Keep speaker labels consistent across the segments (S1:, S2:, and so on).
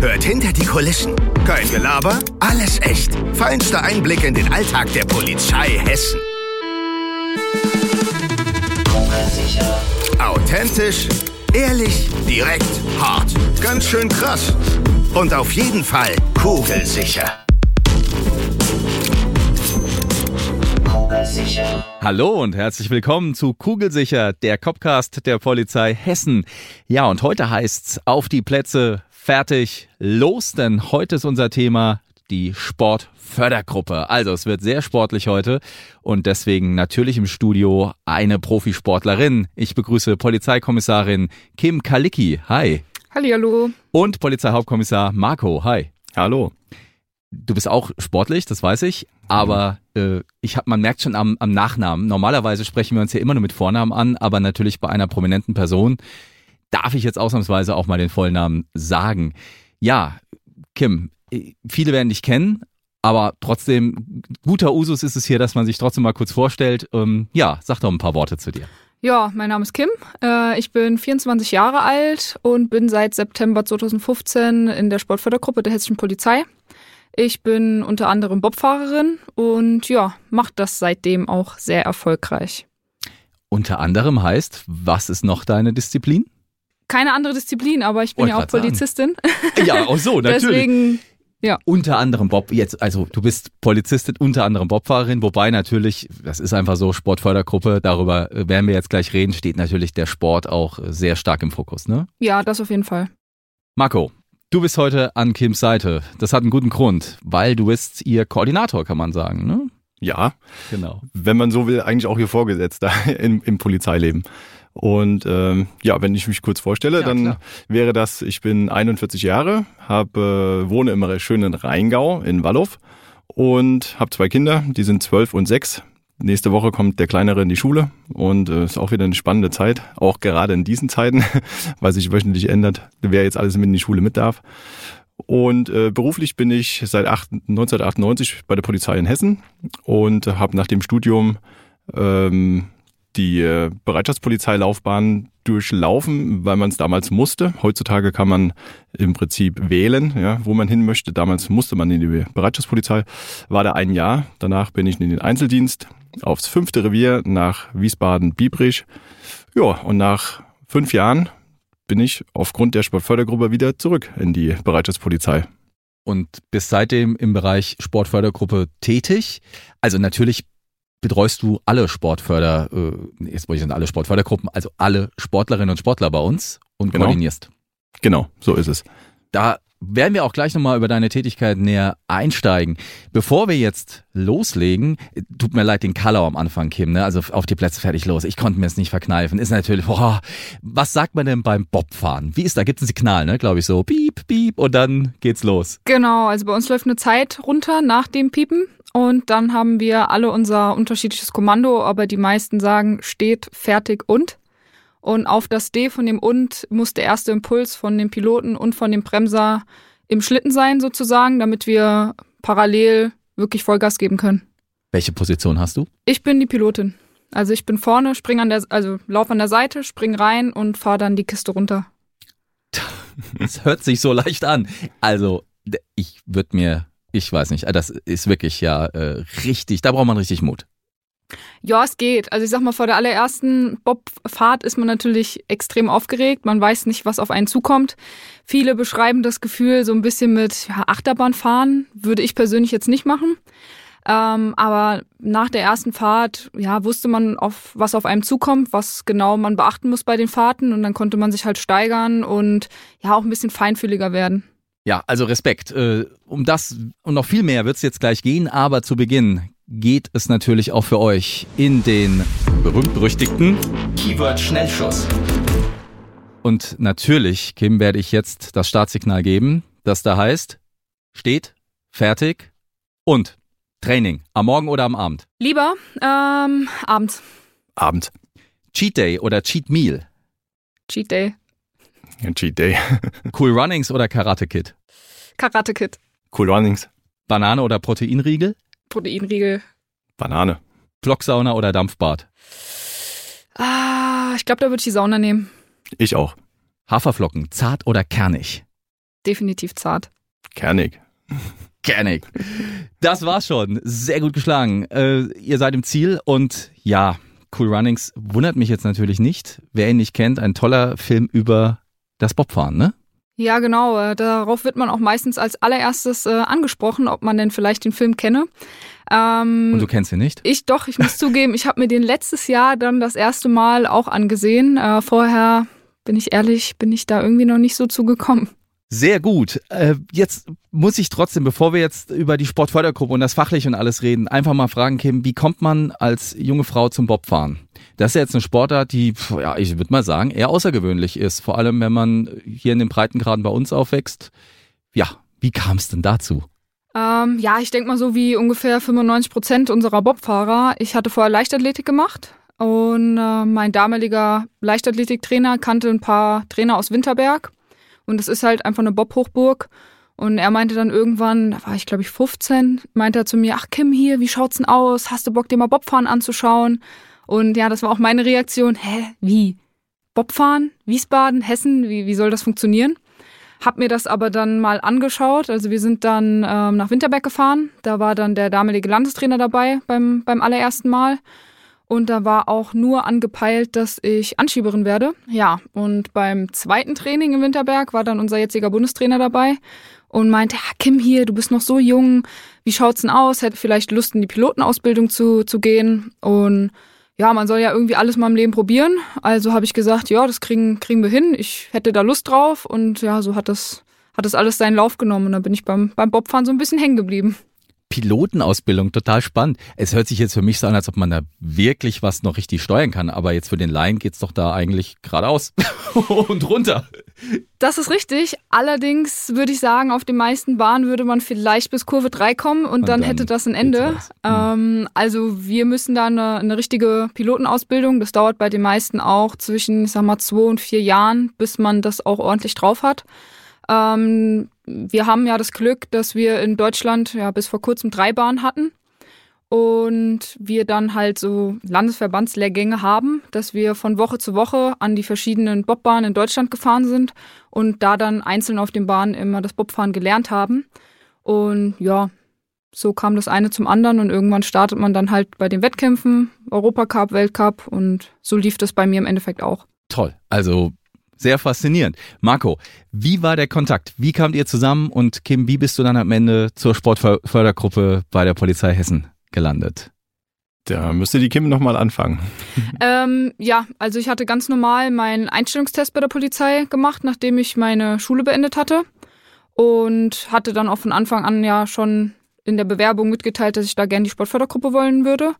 S1: Hört hinter die Kulissen. Kein Gelaber, alles echt. Feinster Einblick in den Alltag der Polizei Hessen. Authentisch, ehrlich, direkt, hart. Ganz schön krass. Und auf jeden Fall kugelsicher.
S2: Hallo und herzlich willkommen zu Kugelsicher, der Copcast der Polizei Hessen. Ja, und heute heißt's auf die Plätze, fertig, los, denn heute ist unser Thema die Sportfördergruppe. Also es wird sehr sportlich heute und deswegen natürlich im Studio eine Profisportlerin. Ich begrüße Polizeikommissarin Kim Kalicki. Hi.
S3: Hallihallo.
S2: Und Polizeihauptkommissar Marco. Hi.
S4: Hallo.
S2: Du bist auch sportlich, das weiß ich, aber äh, ich hab, man merkt schon am, am Nachnamen. Normalerweise sprechen wir uns ja immer nur mit Vornamen an, aber natürlich bei einer prominenten Person darf ich jetzt ausnahmsweise auch mal den Vollnamen sagen. Ja, Kim, viele werden dich kennen, aber trotzdem, guter Usus ist es hier, dass man sich trotzdem mal kurz vorstellt. Ähm, ja, sag doch ein paar Worte zu dir.
S3: Ja, mein Name ist Kim. Äh, ich bin 24 Jahre alt und bin seit September 2015 in der Sportfördergruppe der Hessischen Polizei. Ich bin unter anderem Bobfahrerin und ja, mache das seitdem auch sehr erfolgreich.
S2: Unter anderem heißt, was ist noch deine Disziplin?
S3: Keine andere Disziplin, aber ich bin
S2: Wollte
S3: ja auch
S2: grad sagen.
S3: Polizistin.
S2: Ja, auch so, natürlich.
S3: Deswegen, ja.
S2: Unter anderem Bob, jetzt, also du bist Polizistin, unter anderem Bobfahrerin, wobei natürlich, das ist einfach so, Sportfördergruppe, darüber äh, werden wir jetzt gleich reden, steht natürlich der Sport auch äh, sehr stark im Fokus, ne?
S3: Ja, das auf jeden Fall.
S2: Marco, du bist heute an Kims Seite. Das hat einen guten Grund, weil du bist ihr Koordinator, kann man sagen, ne?
S4: Ja,
S2: Genau.
S4: wenn man so will, eigentlich auch hier Vorgesetzter im, im Polizeileben. Und ähm, ja, wenn ich mich kurz vorstelle,
S2: Ja,
S4: dann
S2: klar.
S4: wäre das, ich bin 41 Jahre, hab, äh, wohne im schönen Rheingau in Wallow und habe zwei Kinder, die sind zwölf und sechs. Nächste Woche kommt der Kleinere in die Schule und äh, ist auch wieder eine spannende Zeit, auch gerade in diesen Zeiten, weil sich wöchentlich ändert, wer jetzt alles mit in die Schule mit darf. Und äh, beruflich bin ich seit acht- 1998 bei der Polizei in Hessen und habe nach dem Studium ähm, die äh, Bereitschaftspolizeilaufbahn durchlaufen, weil man es damals musste. Heutzutage kann man im Prinzip wählen, ja, wo man hin möchte. Damals musste man in die Bereitschaftspolizei. War da ein Jahr. Danach bin ich in den Einzeldienst aufs fünfte Revier nach Wiesbaden-Biebrich. Ja, und nach fünf Jahren bin ich aufgrund der Sportfördergruppe wieder zurück in die Bereitschaftspolizei.
S2: Und bist seitdem im Bereich Sportfördergruppe tätig. Also natürlich betreust du alle Sportförder, äh, jetzt wollte ich sagen, alle Sportfördergruppen, also alle Sportlerinnen und Sportler bei uns und
S4: Genau.
S2: koordinierst.
S4: Genau, so ist es.
S2: Da werden wir auch gleich nochmal über deine Tätigkeit näher einsteigen. Bevor wir jetzt loslegen, tut mir leid den Color am Anfang, Kim, ne? Also auf die Plätze fertig los. Ich konnte mir es nicht verkneifen. Ist natürlich, boah, was sagt man denn beim Bobfahren? Wie ist da? Gibt es ein Signal, ne? Glaube ich so. Piep, piep und dann geht's los.
S3: Genau, also bei uns läuft eine Zeit runter nach dem Piepen und dann haben wir alle unser unterschiedliches Kommando, aber die meisten sagen steht, fertig und. Und auf das D von dem und muss der erste Impuls von dem Piloten und von dem Bremser im Schlitten sein sozusagen, damit wir parallel wirklich Vollgas geben können.
S2: Welche Position hast du?
S3: Ich bin die Pilotin. Also ich bin vorne, spring an der, also lauf an der Seite, spring rein und fahre dann die Kiste runter.
S2: Es hört sich so leicht an. Also, ich würde mir, ich weiß nicht, das ist wirklich ja äh, richtig, da braucht man richtig Mut.
S3: Ja, es geht. Also ich sag mal, vor der allerersten Bobfahrt ist man natürlich extrem aufgeregt. Man weiß nicht, was auf einen zukommt. Viele beschreiben das Gefühl so ein bisschen mit ja, Achterbahnfahren. Würde ich persönlich jetzt nicht machen. Ähm, aber nach der ersten Fahrt, ja, wusste man, auf, was auf einem zukommt, was genau man beachten muss bei den Fahrten. Und dann konnte man sich halt steigern und ja, auch ein bisschen feinfühliger werden.
S2: Ja, also Respekt. Äh, um das und noch viel mehr wird es jetzt gleich gehen, aber zu Beginn geht es natürlich auch für euch in den berühmt-berüchtigten
S1: Keyword Schnellschuss.
S2: Und natürlich, Kim, werde ich jetzt das Startsignal geben. das da heißt, steht, fertig und Training. Am Morgen oder am Abend?
S3: Lieber ähm, abends.
S4: Abend.
S2: Cheat Day oder Cheat Meal?
S3: Cheat Day.
S4: Ein Cheat Day.
S2: Cool Runnings oder Karate Kid?
S3: Karate Kid.
S4: Cool Runnings.
S2: Banane oder Proteinriegel?
S3: Proteinriegel.
S4: Banane.
S2: Flocksauna oder Dampfbad?
S3: Ah, ich glaube, da würde ich die Sauna nehmen.
S4: Ich auch.
S2: Haferflocken, zart oder kernig?
S3: Definitiv zart.
S4: Kernig.
S2: Kernig. Das war's schon. Sehr gut geschlagen. Äh, ihr seid im Ziel und ja, Cool Runnings wundert mich jetzt natürlich nicht. Wer ihn nicht kennt, ein toller Film über das Bobfahren, ne?
S3: Ja, genau. äh, Darauf wird man auch meistens als allererstes äh, angesprochen, ob man denn vielleicht den Film kenne. Ähm,
S2: Und du kennst ihn nicht?
S3: Ich doch, ich muss zugeben, ich habe mir den letztes Jahr dann das erste Mal auch angesehen. Äh, vorher, bin ich ehrlich, bin ich da irgendwie noch nicht so zugekommen.
S2: Sehr gut. Äh, jetzt muss ich trotzdem, bevor wir jetzt über die Sportfördergruppe und das Fachliche und alles reden, einfach mal fragen, Kim, wie kommt man als junge Frau zum Bobfahren? Das ist jetzt eine Sportart, die, ja, ich würde mal sagen, eher außergewöhnlich ist. Vor allem, wenn man hier in den Breitengraden bei uns aufwächst. Ja, wie kam es denn dazu?
S3: Ähm, ja, ich denke mal so wie ungefähr 95 Prozent unserer Bobfahrer. Ich hatte vorher Leichtathletik gemacht und äh, mein damaliger Leichtathletiktrainer kannte ein paar Trainer aus Winterberg und es ist halt einfach eine Bob-Hochburg. Und er meinte dann irgendwann, da war ich glaube ich 15, meinte er zu mir, ach Kim hier, wie schaut's denn aus? Hast du Bock dir mal Bobfahren anzuschauen? Und ja, das war auch meine Reaktion, hä, wie? Bobfahren? Wiesbaden? Hessen? Wie, wie soll das funktionieren? Hab mir das aber dann mal angeschaut. Also wir sind dann ähm, nach Winterberg gefahren. Da war dann der damalige Landestrainer dabei beim, beim allerersten Mal. Und da war auch nur angepeilt, dass ich Anschieberin werde. Ja, und beim zweiten Training in Winterberg war dann unser jetziger Bundestrainer dabei und meinte, ja, Kim hier, du bist noch so jung, wie schaut's denn aus? Hätte vielleicht Lust, in die Pilotenausbildung zu, zu gehen. Und ja, man soll ja irgendwie alles mal im Leben probieren. Also habe ich gesagt, ja, das kriegen, kriegen wir hin. Ich hätte da Lust drauf. Und ja, so hat das, hat das alles seinen Lauf genommen. Und dann bin ich beim, beim Bobfahren so ein bisschen hängen geblieben.
S2: Pilotenausbildung, total spannend. Es hört sich jetzt für mich so an, als ob man da wirklich was noch richtig steuern kann, aber jetzt für den Laien geht's doch da eigentlich geradeaus und runter.
S3: Das ist richtig. Allerdings würde ich sagen, auf den meisten Bahnen würde man vielleicht bis Kurve 3 kommen und,
S2: Und
S3: dann,
S2: dann
S3: hätte das ein Ende.
S2: los.
S3: Ähm, also wir müssen da eine, eine richtige Pilotenausbildung. Das dauert bei den meisten auch zwischen, ich sag mal, zwei und vier Jahren, bis man das auch ordentlich drauf hat. Ähm, wir haben ja das Glück, dass wir in Deutschland ja bis vor kurzem drei Bahnen hatten und wir dann halt so Landesverbandslehrgänge haben, dass wir von Woche zu Woche an die verschiedenen Bobbahnen in Deutschland gefahren sind und da dann einzeln auf den Bahnen immer das Bobfahren gelernt haben. Und ja, so kam das eine zum anderen und irgendwann startet man dann halt bei den Wettkämpfen, Europacup, Weltcup und so lief das bei mir im Endeffekt auch.
S2: Toll. Also sehr faszinierend. Marco, wie war der Kontakt? Wie kamt ihr zusammen? Und Kim, wie bist du dann am Ende zur Sportfördergruppe bei der Polizei Hessen gelandet?
S4: Da müsste die Kim nochmal anfangen.
S3: Ähm, ja, also ich hatte ganz normal meinen Einstellungstest bei der Polizei gemacht, nachdem ich meine Schule beendet hatte. Und hatte dann auch von Anfang an ja schon in der Bewerbung mitgeteilt, dass ich da gerne die Sportfördergruppe wollen würde.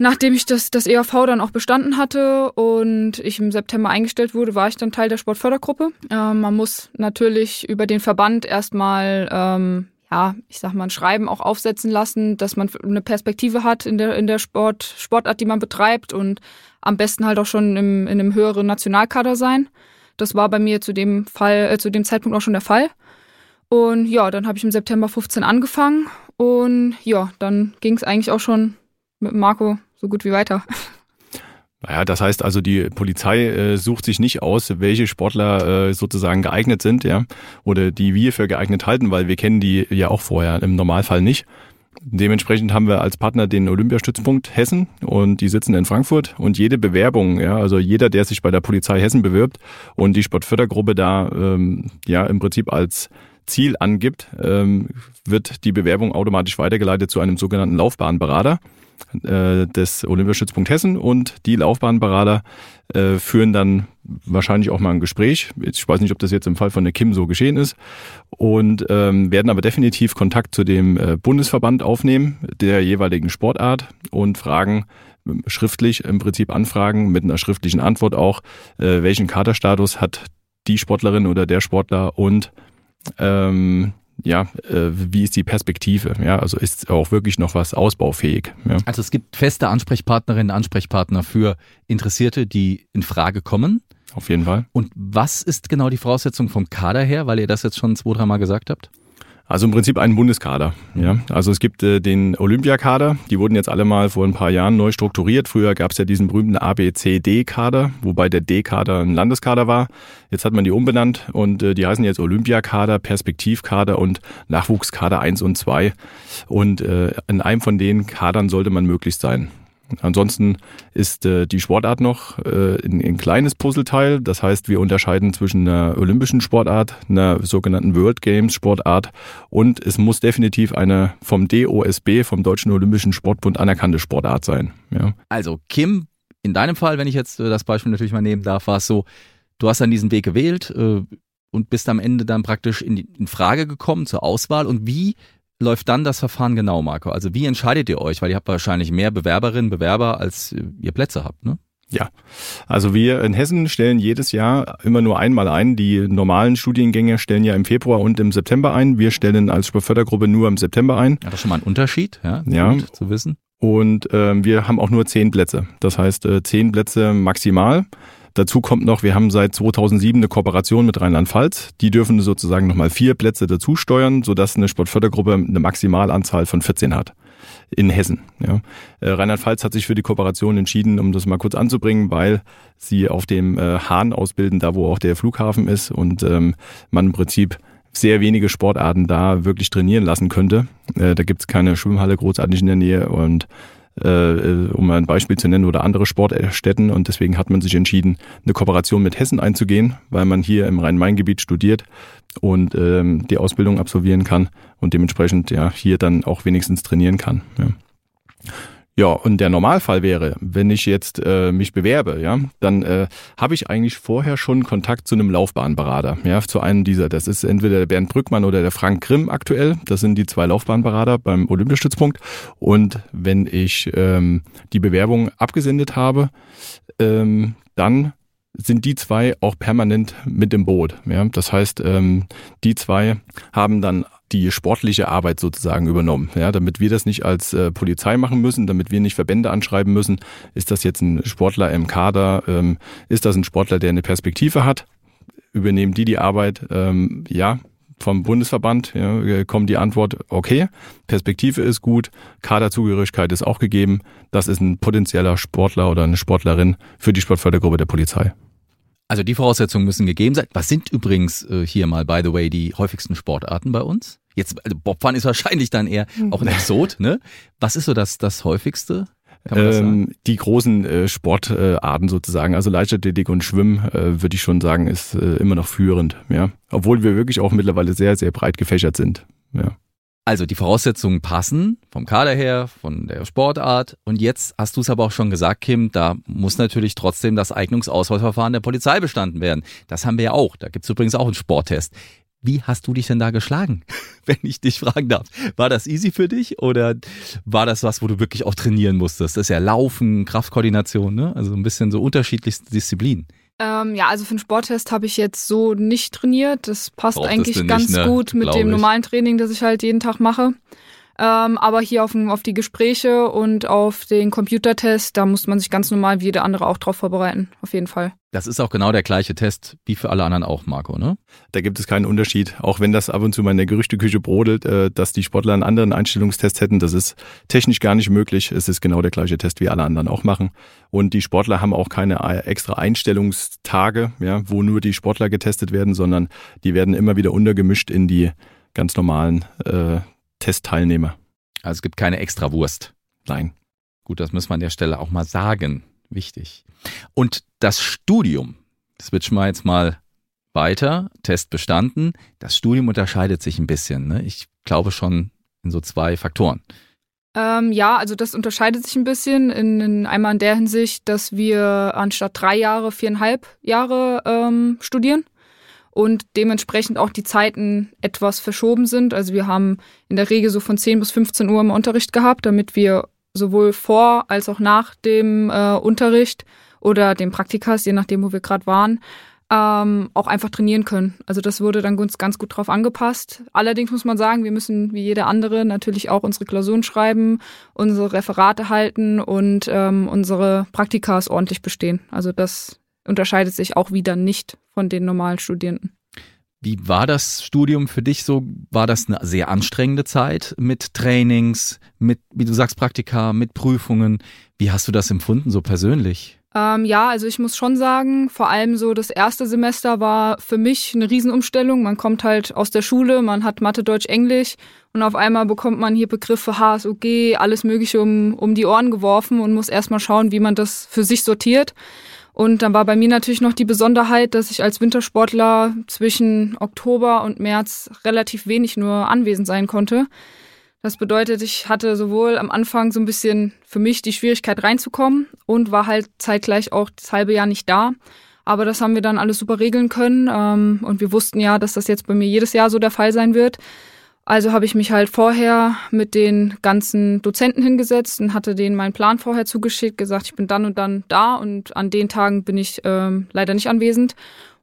S3: Nachdem ich das, das EAV dann auch bestanden hatte und ich im September eingestellt wurde, war ich dann Teil der Sportfördergruppe. Ähm, man muss natürlich über den Verband erstmal, ähm, ja, ich sag mal, ein Schreiben auch aufsetzen lassen, dass man eine Perspektive hat in der, in der Sport, Sportart, die man betreibt und am besten halt auch schon im, in einem höheren Nationalkader sein. Das war bei mir zu dem Fall, äh, zu dem Zeitpunkt auch schon der Fall. Und ja, dann habe ich im September 15 angefangen und ja, dann ging es eigentlich auch schon mit Marco so gut wie weiter.
S4: Naja, das heißt also, die Polizei äh, sucht sich nicht aus, welche Sportler äh, sozusagen geeignet sind, ja, oder die wir für geeignet halten, weil wir kennen die ja auch vorher im Normalfall nicht. Dementsprechend haben wir als Partner den Olympiastützpunkt Hessen und die sitzen in Frankfurt und jede Bewerbung, ja, also jeder, der sich bei der Polizei Hessen bewirbt und die Sportfördergruppe da ähm, ja im Prinzip als Ziel angibt, ähm, wird die Bewerbung automatisch weitergeleitet zu einem sogenannten Laufbahnberater äh, des Olympiastützpunkt Hessen und die Laufbahnberater äh, führen dann wahrscheinlich auch mal ein Gespräch. Ich weiß nicht, ob das jetzt im Fall von der Kim so geschehen ist und ähm, werden aber definitiv Kontakt zu dem äh, Bundesverband aufnehmen der jeweiligen Sportart und fragen ähm, schriftlich im Prinzip anfragen mit einer schriftlichen Antwort auch, äh, welchen Kaderstatus hat die Sportlerin oder der Sportler und ähm, ja, äh, wie ist die Perspektive? Ja, also ist auch wirklich noch was ausbaufähig. Ja.
S2: Also es gibt feste Ansprechpartnerinnen, Ansprechpartner für Interessierte, die in Frage kommen.
S4: Auf jeden Fall.
S2: Und was ist genau die Voraussetzung vom Kader her, weil ihr das jetzt schon zwei, dreimal gesagt habt?
S4: Also im Prinzip ein Bundeskader. Ja, also es gibt äh, den Olympiakader. Die wurden jetzt alle mal vor ein paar Jahren neu strukturiert. Früher gab es ja diesen berühmten ABCD-Kader, wobei der D-Kader ein Landeskader war. Jetzt hat man die umbenannt und äh, die heißen jetzt Olympiakader, Perspektivkader und Nachwuchskader 1 und 2. Und äh, in einem von den Kadern sollte man möglichst sein. Ansonsten ist äh, die Sportart noch äh, ein, ein kleines Puzzleteil. Das heißt, wir unterscheiden zwischen einer olympischen Sportart, einer sogenannten World Games Sportart und es muss definitiv eine vom DOSB, vom Deutschen Olympischen Sportbund anerkannte Sportart sein. Ja.
S2: Also Kim, in deinem Fall, wenn ich jetzt äh, das Beispiel natürlich mal nehmen darf, war es so, du hast dann diesen Weg gewählt äh, und bist am Ende dann praktisch in, die, in Frage gekommen zur Auswahl. Und wie läuft dann das Verfahren genau, Marco? Also wie entscheidet ihr euch? Weil ihr habt wahrscheinlich mehr Bewerberinnen, Bewerber, als ihr Plätze habt, ne?
S4: Ja, also wir in Hessen stellen jedes Jahr immer nur einmal ein. Die normalen Studiengänge stellen ja im Februar und im September ein. Wir stellen als Fördergruppe nur im September ein.
S2: Ja, das ist schon mal ein Unterschied, ja,
S4: ja.
S2: Gut zu wissen.
S4: Und äh, wir haben auch nur zehn Plätze. Das heißt äh, zehn Plätze maximal. Dazu kommt noch, wir haben seit 2007 eine Kooperation mit Rheinland-Pfalz. Die dürfen sozusagen nochmal vier Plätze dazu steuern, sodass eine Sportfördergruppe eine Maximalanzahl von 14 hat in Hessen. Ja. Äh, Rheinland-Pfalz hat sich für die Kooperation entschieden, um das mal kurz anzubringen, weil sie auf dem äh, Hahn ausbilden, da wo auch der Flughafen ist und ähm, man im Prinzip sehr wenige Sportarten da wirklich trainieren lassen könnte. Äh, da gibt's keine Schwimmhalle großartig in der Nähe und äh, um ein Beispiel zu nennen, oder andere Sportstätten. Und deswegen hat man sich entschieden, eine Kooperation mit Hessen einzugehen, weil man hier im Rhein-Main-Gebiet studiert und ähm, die Ausbildung absolvieren kann und dementsprechend ja hier dann auch wenigstens trainieren kann. Ja. Ja, und der Normalfall wäre, wenn ich jetzt äh, mich bewerbe, ja, dann äh, habe ich eigentlich vorher schon Kontakt zu einem Laufbahnberater, ja, zu einem dieser. Das ist entweder der Bernd Brückmann oder der Frank Grimm aktuell. Das sind die zwei Laufbahnberater beim Olympiastützpunkt. Und wenn ich ähm, die Bewerbung abgesendet habe, ähm, dann sind die zwei auch permanent mit im Boot. Ja? Das heißt, ähm, die zwei haben dann die sportliche Arbeit sozusagen übernommen. Ja, damit wir das nicht als äh, Polizei machen müssen, damit wir nicht Verbände anschreiben müssen, ist das jetzt ein Sportler im Kader, ähm, ist das ein Sportler, der eine Perspektive hat, übernehmen die die Arbeit, ähm, ja, vom Bundesverband ja, äh, kommt die Antwort, okay, Perspektive ist gut, Kaderzugehörigkeit ist auch gegeben, das ist ein potenzieller Sportler oder eine Sportlerin für die Sportfördergruppe der Polizei.
S2: Also die Voraussetzungen müssen gegeben sein. Was sind übrigens äh, hier mal, by the way, die häufigsten Sportarten bei uns? Jetzt, also Bobfahren ist wahrscheinlich dann eher auch ein Exot, ne? Was ist so das, das häufigste?
S4: Ähm, die großen äh, Sportarten sozusagen, also Leichtathletik und Schwimmen, äh, würde ich schon sagen, ist äh, immer noch führend, ja. Obwohl wir wirklich auch mittlerweile sehr, sehr breit gefächert sind. Ja.
S2: Also die Voraussetzungen passen vom Kader her, von der Sportart. Und jetzt hast du es aber auch schon gesagt, Kim, da muss natürlich trotzdem das Eignungsauswahlverfahren der Polizei bestanden werden. Das haben wir ja auch. Da gibt's übrigens auch einen Sporttest. Wie hast du dich denn da geschlagen, wenn ich dich fragen darf? War das easy für dich oder war das was, wo du wirklich auch trainieren musstest? Das ist ja Laufen, Kraftkoordination, ne? Also ein bisschen so unterschiedlichste Disziplinen.
S3: Ähm, ja, also für den Sporttest habe ich jetzt so nicht trainiert. Das passt
S2: Brauchtest
S3: eigentlich
S2: du nicht,
S3: ganz
S2: ne?
S3: gut mit
S2: Glaub
S3: dem
S2: ich.
S3: normalen Training, das ich halt jeden Tag mache. Ähm, aber hier auf, auf die Gespräche und auf den Computertest, da muss man sich ganz normal wie jeder andere auch drauf vorbereiten. Auf jeden Fall.
S2: Das ist auch genau der gleiche Test wie für alle anderen auch, Marco, ne?
S4: Da gibt es keinen Unterschied, auch wenn das ab und zu mal in der Gerüchteküche brodelt, äh, dass die Sportler einen anderen Einstellungstest hätten. Das ist technisch gar nicht möglich. Es ist genau der gleiche Test, wie alle anderen auch machen. Und die Sportler haben auch keine äh, extra Einstellungstage, ja, wo nur die Sportler getestet werden, sondern die werden immer wieder untergemischt in die ganz normalen äh, Testteilnehmer.
S2: Also es gibt keine Extrawurst.
S4: Nein.
S2: Gut, das muss man an der Stelle auch mal sagen. Wichtig. Und das Studium, switchen wir jetzt mal weiter, Test bestanden. Das Studium unterscheidet sich ein bisschen. Ne? Ich glaube schon in so zwei Faktoren.
S3: Ähm, ja, also das unterscheidet sich ein bisschen. In, in einmal in der Hinsicht, dass wir anstatt drei Jahre viereinhalb Jahre ähm, studieren und dementsprechend auch die Zeiten etwas verschoben sind. Also wir haben in der Regel so von 10 bis 15 Uhr im Unterricht gehabt, damit wir sowohl vor als auch nach dem äh, Unterricht oder dem Praktikas, je nachdem, wo wir gerade waren, ähm, auch einfach trainieren können. Also das wurde dann ganz, ganz gut drauf angepasst. Allerdings muss man sagen, wir müssen wie jeder andere natürlich auch unsere Klausuren schreiben, unsere Referate halten und ähm, unsere Praktikas ordentlich bestehen. Also das unterscheidet sich auch wieder nicht von den normalen Studierenden.
S2: Wie war das Studium für dich so? War das eine sehr anstrengende Zeit mit Trainings, mit, wie du sagst, Praktika, mit Prüfungen? Wie hast du das empfunden, so persönlich?
S3: Ähm, ja, also ich muss schon sagen, vor allem so das erste Semester war für mich eine Riesenumstellung. Man kommt halt aus der Schule, man hat Mathe, Deutsch, Englisch und auf einmal bekommt man hier Begriffe HSOG, alles Mögliche um, um die Ohren geworfen und muss erstmal schauen, wie man das für sich sortiert. Und dann war bei mir natürlich noch die Besonderheit, dass ich als Wintersportler zwischen Oktober und März relativ wenig nur anwesend sein konnte. Das bedeutet, ich hatte sowohl am Anfang so ein bisschen für mich die Schwierigkeit reinzukommen und war halt zeitgleich auch das halbe Jahr nicht da. Aber das haben wir dann alles super regeln können. Ähm, und wir wussten ja, dass das jetzt bei mir jedes Jahr so der Fall sein wird. Also habe ich mich halt vorher mit den ganzen Dozenten hingesetzt und hatte denen meinen Plan vorher zugeschickt, gesagt, ich bin dann und dann da und an den Tagen bin ich ähm, leider nicht anwesend.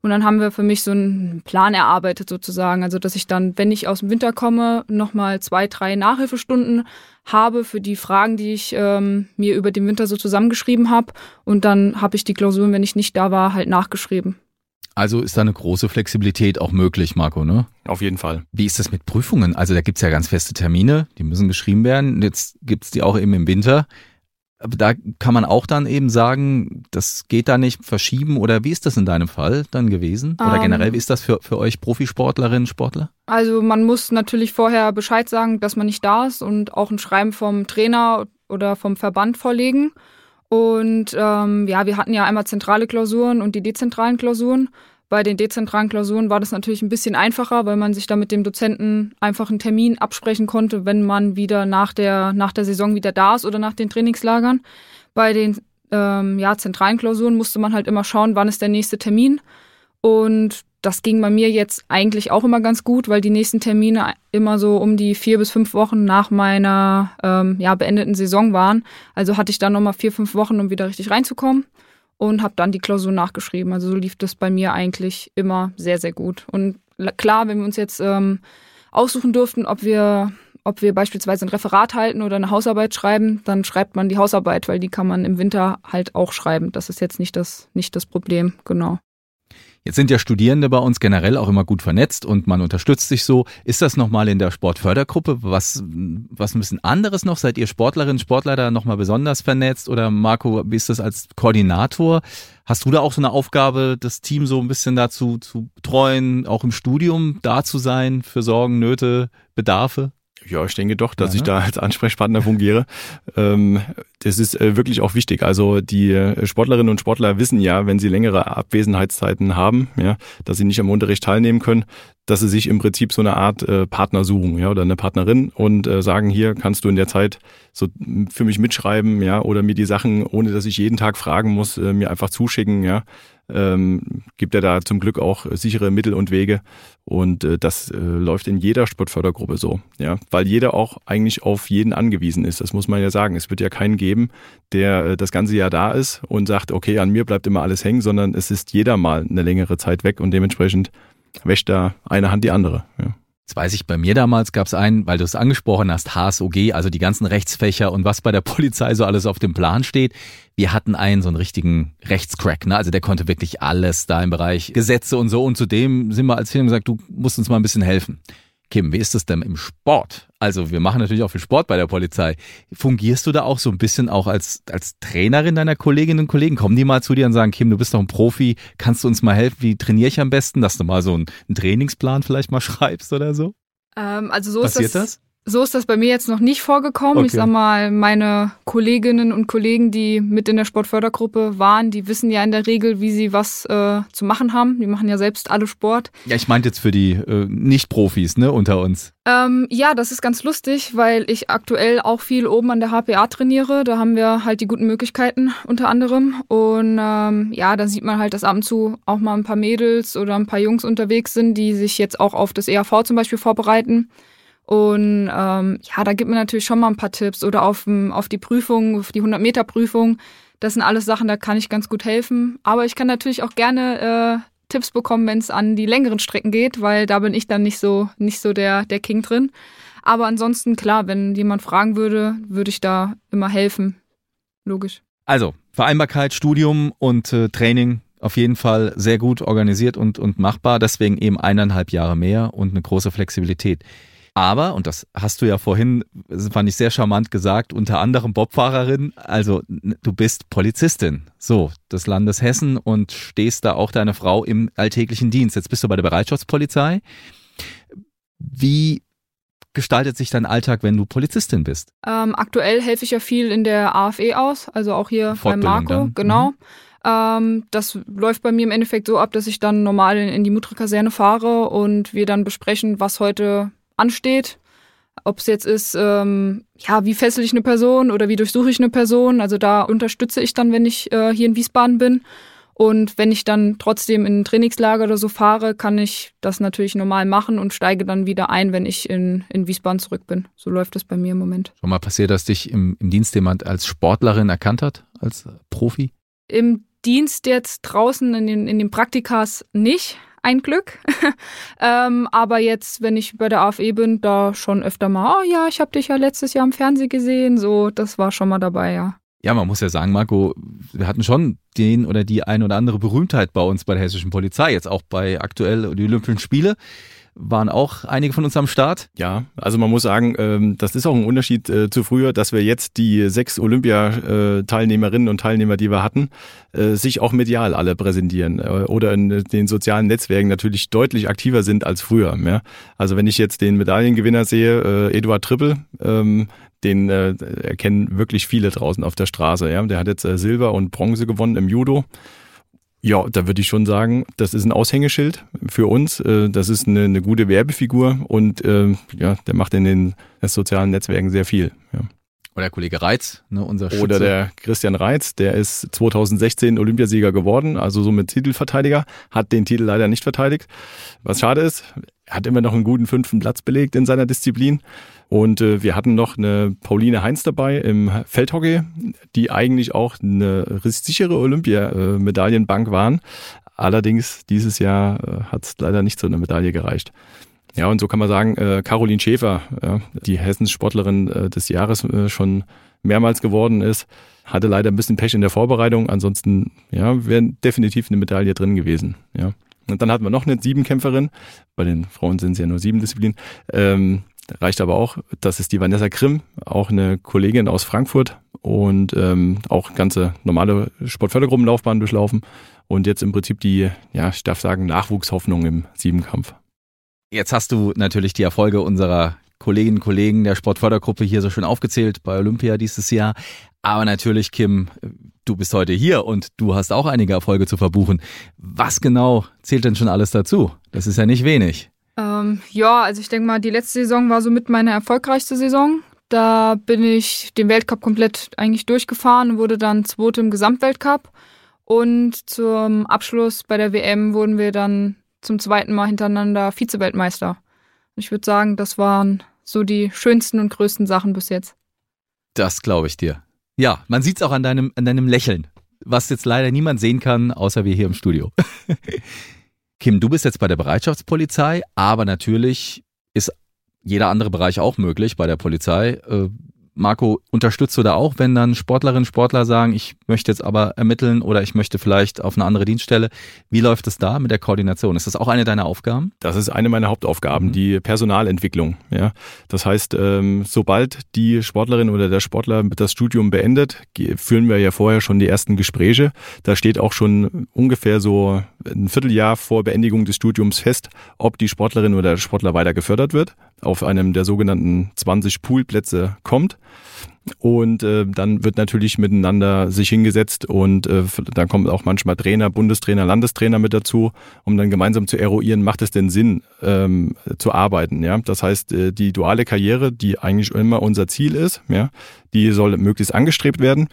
S3: Und dann haben wir für mich so einen Plan erarbeitet sozusagen, also dass ich dann, wenn ich aus dem Winter komme, nochmal zwei, drei Nachhilfestunden habe für die Fragen, die ich ähm, mir über den Winter so zusammengeschrieben habe. Und dann habe ich die Klausuren, wenn ich nicht da war, halt nachgeschrieben.
S2: Also ist da eine große Flexibilität auch möglich, Marco, ne?
S4: Auf jeden Fall.
S2: Wie ist das mit Prüfungen? Also da gibt's ja ganz feste Termine, die müssen geschrieben werden. Jetzt gibt's die auch eben im Winter. Aber da kann man auch dann eben sagen, das geht da nicht verschieben oder wie ist das in deinem Fall dann gewesen? Oder um, ähm. generell, wie ist das für, für euch Profisportlerinnen, Sportler?
S3: Also man muss natürlich vorher Bescheid sagen, dass man nicht da ist und auch ein Schreiben vom Trainer oder vom Verband vorlegen. Und ähm, ja, wir hatten ja einmal zentrale Klausuren und die dezentralen Klausuren. Bei den dezentralen Klausuren war das natürlich ein bisschen einfacher, weil man sich da mit dem Dozenten einfach einen Termin absprechen konnte, wenn man wieder nach der, nach der Saison wieder da ist oder nach den Trainingslagern. Bei den ähm, ja, zentralen Klausuren musste man halt immer schauen, wann ist der nächste Termin. Und das ging bei mir jetzt eigentlich auch immer ganz gut, weil die nächsten Termine immer so um die vier bis fünf Wochen nach meiner ähm, ja, beendeten Saison waren. Also hatte ich dann nochmal vier, fünf Wochen, um wieder richtig reinzukommen und habe dann die Klausur nachgeschrieben. Also so lief das bei mir eigentlich immer sehr, sehr gut. Und klar, wenn wir uns jetzt ähm, aussuchen durften, ob wir, ob wir beispielsweise ein Referat halten oder eine Hausarbeit schreiben, dann schreibt man die Hausarbeit, weil die kann man im Winter halt auch schreiben. Das ist jetzt nicht das, nicht das Problem, genau.
S2: Jetzt sind ja Studierende bei uns generell auch immer gut vernetzt und man unterstützt sich so. Ist das nochmal in der Sportfördergruppe was, was ein bisschen anderes noch? Seid ihr Sportlerinnen, Sportler da nochmal besonders vernetzt? Oder Marco, wie ist das als Koordinator? Hast du da auch so eine Aufgabe, das Team so ein bisschen dazu zu treuen, auch im Studium da zu sein für Sorgen, Nöte, Bedarfe?
S4: Ja, ich denke doch, dass ja, ne? ich da als Ansprechpartner fungiere. Ähm, das ist äh, wirklich auch wichtig. Also die äh, Sportlerinnen und Sportler wissen ja, wenn sie längere Abwesenheitszeiten haben, ja, dass sie nicht am Unterricht teilnehmen können, dass sie sich im Prinzip so eine Art äh, Partner suchen, ja, oder eine Partnerin und sagen, hier kannst du in der Zeit so für mich mitschreiben, ja, oder mir die Sachen, ohne dass ich jeden Tag fragen muss, mir einfach zuschicken, ja. Ähm, gibt er da zum Glück auch sichere Mittel und Wege und äh, das äh, läuft in jeder Sportfördergruppe so, ja, weil jeder auch eigentlich auf jeden angewiesen ist. Das muss man ja sagen. Es wird ja keinen geben, der äh, das ganze Jahr da ist und sagt, okay, an mir bleibt immer alles hängen, sondern es ist jeder mal eine längere Zeit weg und dementsprechend wäscht da eine Hand die andere. Ja.
S2: Jetzt weiß ich, bei mir damals gab es einen, weil du es angesprochen hast, HSOG, also die ganzen Rechtsfächer und was bei der Polizei so alles auf dem Plan steht. Wir hatten einen so einen richtigen Rechtscrack, ne? Also der konnte wirklich alles da im Bereich Gesetze und so. Und zudem sind wir als Film gesagt, du musst uns mal ein bisschen helfen. Kim, wie ist das denn im Sport? Also wir machen natürlich auch viel Sport bei der Polizei. Fungierst du da auch so ein bisschen auch als, als Trainerin deiner Kolleginnen und Kollegen? Kommen die mal zu dir und sagen, Kim, du bist doch ein Profi, kannst du uns mal helfen? Wie trainiere ich am besten? Dass du mal so einen, einen Trainingsplan vielleicht mal schreibst oder so?
S3: Ähm, also so Passiert ist das, das? So ist das bei mir jetzt noch nicht vorgekommen. Okay. Ich sag mal, meine Kolleginnen und Kollegen, die mit in der Sportfördergruppe waren, die wissen ja in der Regel, wie sie was äh, zu machen haben. Die machen ja selbst alle Sport.
S2: Ja, ich meinte jetzt für die äh, Nicht-Profis, ne, unter uns.
S3: Ähm, ja, das ist ganz lustig, weil ich aktuell auch viel oben an der HPA trainiere. Da haben wir halt die guten Möglichkeiten unter anderem. Und ähm, ja, da sieht man halt, dass ab und zu auch mal ein paar Mädels oder ein paar Jungs unterwegs sind, die sich jetzt auch auf das ERV zum Beispiel vorbereiten. Und ähm, ja, da gibt mir natürlich schon mal ein paar Tipps oder auf, auf die Prüfung, auf die 100-Meter-Prüfung. Das sind alles Sachen, da kann ich ganz gut helfen. Aber ich kann natürlich auch gerne äh, Tipps bekommen, wenn es an die längeren Strecken geht, weil da bin ich dann nicht so, nicht so der, der King drin. Aber ansonsten, klar, wenn jemand fragen würde, würde ich da immer helfen. Logisch.
S2: Also, Vereinbarkeit, Studium und äh, Training auf jeden Fall sehr gut organisiert und, und machbar. Deswegen eben eineinhalb Jahre mehr und eine große Flexibilität. Aber, und das hast du ja vorhin, fand ich sehr charmant gesagt, unter anderem Bobfahrerin, also du bist Polizistin, so, des Landes Hessen und stehst da auch deine Frau im alltäglichen Dienst. Jetzt bist du bei der Bereitschaftspolizei. Wie gestaltet sich dein Alltag, wenn du Polizistin bist?
S3: Ähm, aktuell helfe ich ja viel in der AFE aus, also auch hier bei Marco, dann. genau. Mhm. Das läuft bei mir im Endeffekt so ab, dass ich dann normal in, die Mutre-Kaserne fahre und wir dann besprechen, was heute ansteht. Ob es jetzt ist, ähm, ja, wie fessel ich eine Person oder wie durchsuche ich eine Person. Also da unterstütze ich dann, wenn ich äh, hier in Wiesbaden bin. Und wenn ich dann trotzdem in ein Trainingslager oder so fahre, kann ich das natürlich normal machen und steige dann wieder ein, wenn ich in, in Wiesbaden zurück bin. So läuft es bei mir im Moment.
S2: Schon mal passiert, dass dich im, im Dienst jemand als Sportlerin erkannt hat, als Profi?
S3: Im Dienst jetzt draußen in den, in den Praktikas nicht ein Glück. ähm, aber jetzt, wenn ich bei der AFE bin, da schon öfter mal, oh ja, ich habe dich ja letztes Jahr im Fernsehen gesehen. So, das war schon mal dabei, ja.
S2: Ja, man muss ja sagen, Marco, wir hatten schon den oder die ein oder andere Berühmtheit bei uns bei der hessischen Polizei, jetzt auch bei aktuell die Olympischen Spiele waren auch einige von uns am Start.
S4: Ja, also man muss sagen, ähm, das ist auch ein Unterschied äh, zu früher, dass wir jetzt die sechs Olympia-Teilnehmerinnen und Teilnehmer, die wir hatten, äh, sich auch medial alle präsentieren äh, oder in den sozialen Netzwerken natürlich deutlich aktiver sind als früher. Also wenn ich jetzt den Medaillengewinner sehe, Eduard Trippel, ähm, den erkennen wirklich viele draußen auf der Straße. Der hat jetzt Silber und Bronze gewonnen im Judo. Ja, da würde ich schon sagen, das ist ein Aushängeschild für uns. Äh, das ist eine, eine gute Werbefigur und äh, ja, der macht in den sozialen Netzwerken sehr viel. Ja.
S2: Oder der Kollege Reitz, ne, unser Schütze.
S4: Oder der Christian Reitz, der ist 2016 Olympiasieger geworden, also somit Titelverteidiger, hat den Titel leider nicht verteidigt. Was schade ist, er hat immer noch einen guten fünften Platz belegt in seiner Disziplin. Und äh, wir hatten noch eine Pauline Heinz dabei im Feldhockey, die eigentlich auch eine sichere Olympiamedaillenbank waren. Allerdings dieses Jahr äh, hat es leider nicht zu einer Medaille gereicht. Ja, und so kann man sagen, äh, Caroline Schäfer, ja, die Hessens Sportlerin äh, des Jahres äh, schon mehrmals geworden ist, hatte leider ein bisschen Pech in der Vorbereitung. Ansonsten ja, wäre definitiv eine Medaille drin gewesen. Ja. Und dann hatten wir noch eine Siebenkämpferin. Bei den Frauen sind es ja nur sieben Disziplinen. Ähm, reicht aber auch. Das ist die Vanessa Grimm, auch eine Kollegin aus Frankfurt und ähm, auch ganze normale Sportfördergruppenlaufbahn durchlaufen. Und jetzt im Prinzip die, ja, ich darf sagen, Nachwuchshoffnung im Siebenkampf.
S2: Jetzt hast du natürlich die Erfolge unserer Kolleginnen und Kollegen der Sportfördergruppe hier so schön aufgezählt bei Olympia dieses Jahr. Aber natürlich, Kim, du bist heute hier und du hast auch einige Erfolge zu verbuchen. Was genau zählt denn schon alles dazu? Das ist ja nicht wenig.
S3: Ähm, ja, also ich denke mal, die letzte Saison war somit meine erfolgreichste Saison. Da bin ich den Weltcup komplett eigentlich durchgefahren und wurde dann Zweite im Gesamtweltcup. Und zum Abschluss bei der WM wurden wir dann zum zweiten Mal hintereinander Vize-Weltmeister. Ich würde sagen, das waren so die schönsten und größten Sachen bis jetzt.
S2: Das glaube ich dir. Ja, man sieht es auch an deinem, an deinem Lächeln, was jetzt leider niemand sehen kann, außer wir hier im Studio. Kim, du bist jetzt bei der Bereitschaftspolizei, aber natürlich ist jeder andere Bereich auch möglich bei der Polizei. Marco, unterstützt du da auch, wenn dann Sportlerinnen, Sportler sagen, ich möchte jetzt aber ermitteln oder ich möchte vielleicht auf eine andere Dienststelle? Wie läuft es da mit der Koordination? Ist das auch eine deiner Aufgaben?
S4: Das ist eine meiner Hauptaufgaben, mhm. die Personalentwicklung. Ja, das heißt, ähm, sobald die Sportlerin oder der Sportler das Studium beendet, führen wir ja vorher schon die ersten Gespräche. Da steht auch schon ungefähr so ein Vierteljahr vor Beendigung des Studiums fest, ob die Sportlerin oder der Sportler weiter gefördert wird auf einem der sogenannten 20 Poolplätze kommt. Und äh, dann wird natürlich miteinander sich hingesetzt und äh, dann kommen auch manchmal Trainer, Bundestrainer, Landestrainer mit dazu, um dann gemeinsam zu eruieren, macht es denn Sinn ähm, zu arbeiten. Ja, das heißt, äh, die duale Karriere, die eigentlich immer unser Ziel ist, ja, die soll möglichst angestrebt werden.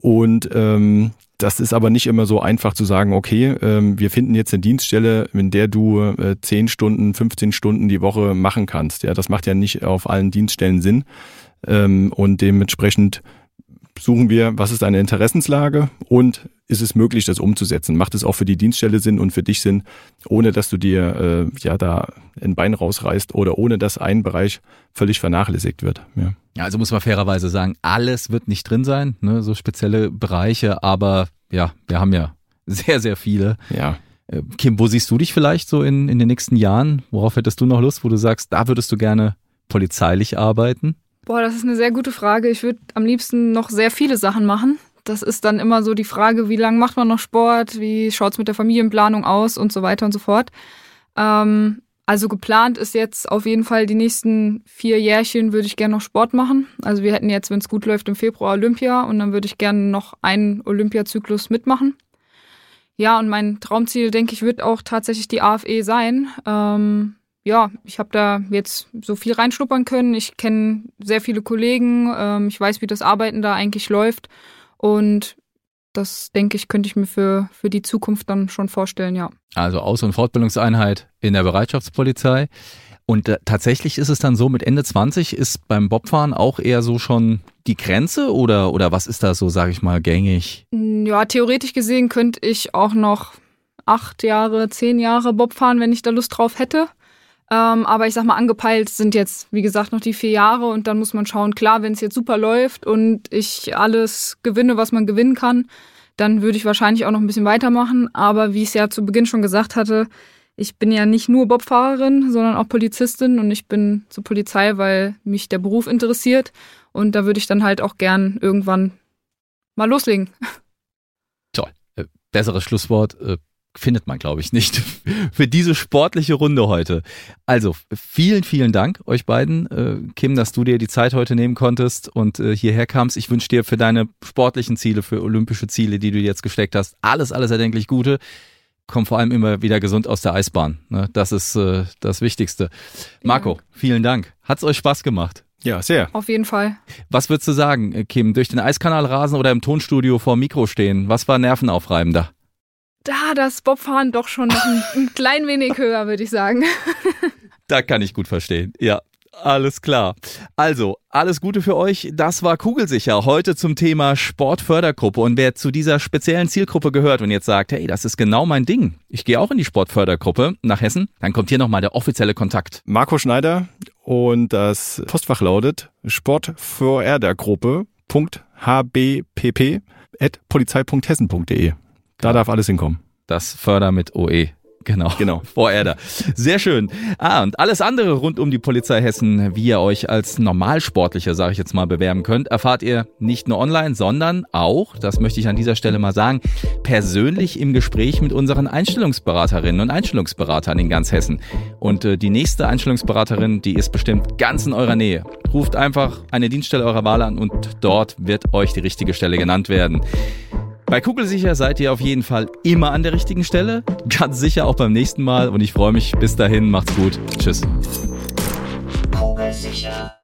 S4: Und ähm, das ist aber nicht immer so einfach zu sagen, okay, ähm, wir finden jetzt eine Dienststelle, in der du äh, 10 Stunden, 15 Stunden die Woche machen kannst. Ja, das macht ja nicht auf allen Dienststellen Sinn. Ähm, und dementsprechend suchen wir, was ist deine Interessenslage und ist es möglich, das umzusetzen? Macht es auch für die Dienststelle Sinn und für dich Sinn, ohne dass du dir äh, ja da ein Bein rausreißt oder ohne dass ein Bereich völlig vernachlässigt wird? Ja.
S2: Ja, also muss man fairerweise sagen, alles wird nicht drin sein, ne, so spezielle Bereiche, aber ja, wir haben ja sehr, sehr viele.
S4: Ja.
S2: Äh, Kim, wo siehst du dich vielleicht so in, in den nächsten Jahren? Worauf hättest du noch Lust, wo du sagst, da würdest du gerne polizeilich arbeiten?
S3: Boah, das ist eine sehr gute Frage. Ich würde am liebsten noch sehr viele Sachen machen. Das ist dann immer so die Frage, wie lange macht man noch Sport, wie schaut's mit der Familienplanung aus und so weiter und so fort. Ähm, also geplant ist jetzt auf jeden Fall die nächsten vier Jährchen würde ich gerne noch Sport machen. Also wir hätten jetzt, wenn es gut läuft, im Februar Olympia und dann würde ich gerne noch einen Olympiazyklus mitmachen. Ja, und mein Traumziel, denke ich, wird auch tatsächlich die AFE sein. Ähm, ja, ich habe da jetzt so viel reinschnuppern können. Ich kenne sehr viele Kollegen. Ähm, ich weiß, wie das Arbeiten da eigentlich läuft. Und das, denke ich, könnte ich mir für, für die Zukunft dann schon vorstellen, ja.
S2: Also Aus- und Fortbildungseinheit in der Bereitschaftspolizei. Und äh, tatsächlich ist es dann so, mit Ende 20 ist beim Bobfahren auch eher so schon die Grenze oder, oder was ist da so, sage ich mal, gängig?
S3: Ja, theoretisch gesehen könnte ich auch noch acht Jahre, zehn Jahre Bob fahren, wenn ich da Lust drauf hätte. Ähm, aber ich sag mal, angepeilt sind jetzt, wie gesagt, noch die vier Jahre und dann muss man schauen, klar, wenn es jetzt super läuft und ich alles gewinne, was man gewinnen kann, dann würde ich wahrscheinlich auch noch ein bisschen weitermachen. Aber wie ich es ja zu Beginn schon gesagt hatte, ich bin ja nicht nur Bobfahrerin, sondern auch Polizistin und ich bin zur Polizei, weil mich der Beruf interessiert. Und da würde ich dann halt auch gern irgendwann mal loslegen.
S2: Toll. Äh, besseres Schlusswort. Findet man, glaube ich, nicht für diese sportliche Runde heute. Also vielen, vielen Dank euch beiden, äh, Kim, dass du dir die Zeit heute nehmen konntest und äh, hierher kamst. Ich wünsche dir für deine sportlichen Ziele, für olympische Ziele, die du jetzt gesteckt hast, alles, alles erdenklich Gute. Komm vor allem immer wieder gesund aus der Eisbahn. Ne? Das ist äh, das Wichtigste. Marco, vielen Dank. Hat's euch Spaß gemacht?
S4: Ja, sehr.
S3: Auf jeden Fall.
S2: Was würdest du sagen, äh, Kim? Durch den Eiskanal rasen oder im Tonstudio vor dem Mikro stehen? Was war nervenaufreibender?
S3: Da das Bobfahren doch schon noch ein, ein klein wenig höher, würde ich sagen.
S2: Da kann ich gut verstehen. Ja. Alles klar. Also, alles Gute für euch. Das war Kugelsicher. Heute zum Thema Sportfördergruppe. Und wer zu dieser speziellen Zielgruppe gehört und jetzt sagt, hey, das ist genau mein Ding. Ich gehe auch in die Sportfördergruppe nach Hessen. Dann kommt hier nochmal der offizielle Kontakt.
S4: Marco Schneider und das Postfach lautet sportfördergruppe.hbpp.polizei.hessen.de. Da darf alles hinkommen.
S2: Das Förder mit OE. Genau.
S4: Genau.
S2: Vor Erder. Sehr schön. Ah, und alles andere rund um die Polizei Hessen, wie ihr euch als Normalsportlicher, sage ich jetzt mal, bewerben könnt, erfahrt ihr nicht nur online, sondern auch, das möchte ich an dieser Stelle mal sagen, persönlich im Gespräch mit unseren Einstellungsberaterinnen und Einstellungsberatern in ganz Hessen. Und äh, die nächste Einstellungsberaterin, die ist bestimmt ganz in eurer Nähe. Ruft einfach eine Dienststelle eurer Wahl an und dort wird euch die richtige Stelle genannt werden. Bei Kugelsicher seid ihr auf jeden Fall immer an der richtigen Stelle. Ganz sicher auch beim nächsten Mal. Und ich freue mich. Bis dahin, macht's gut. Tschüss. Kugelsicher.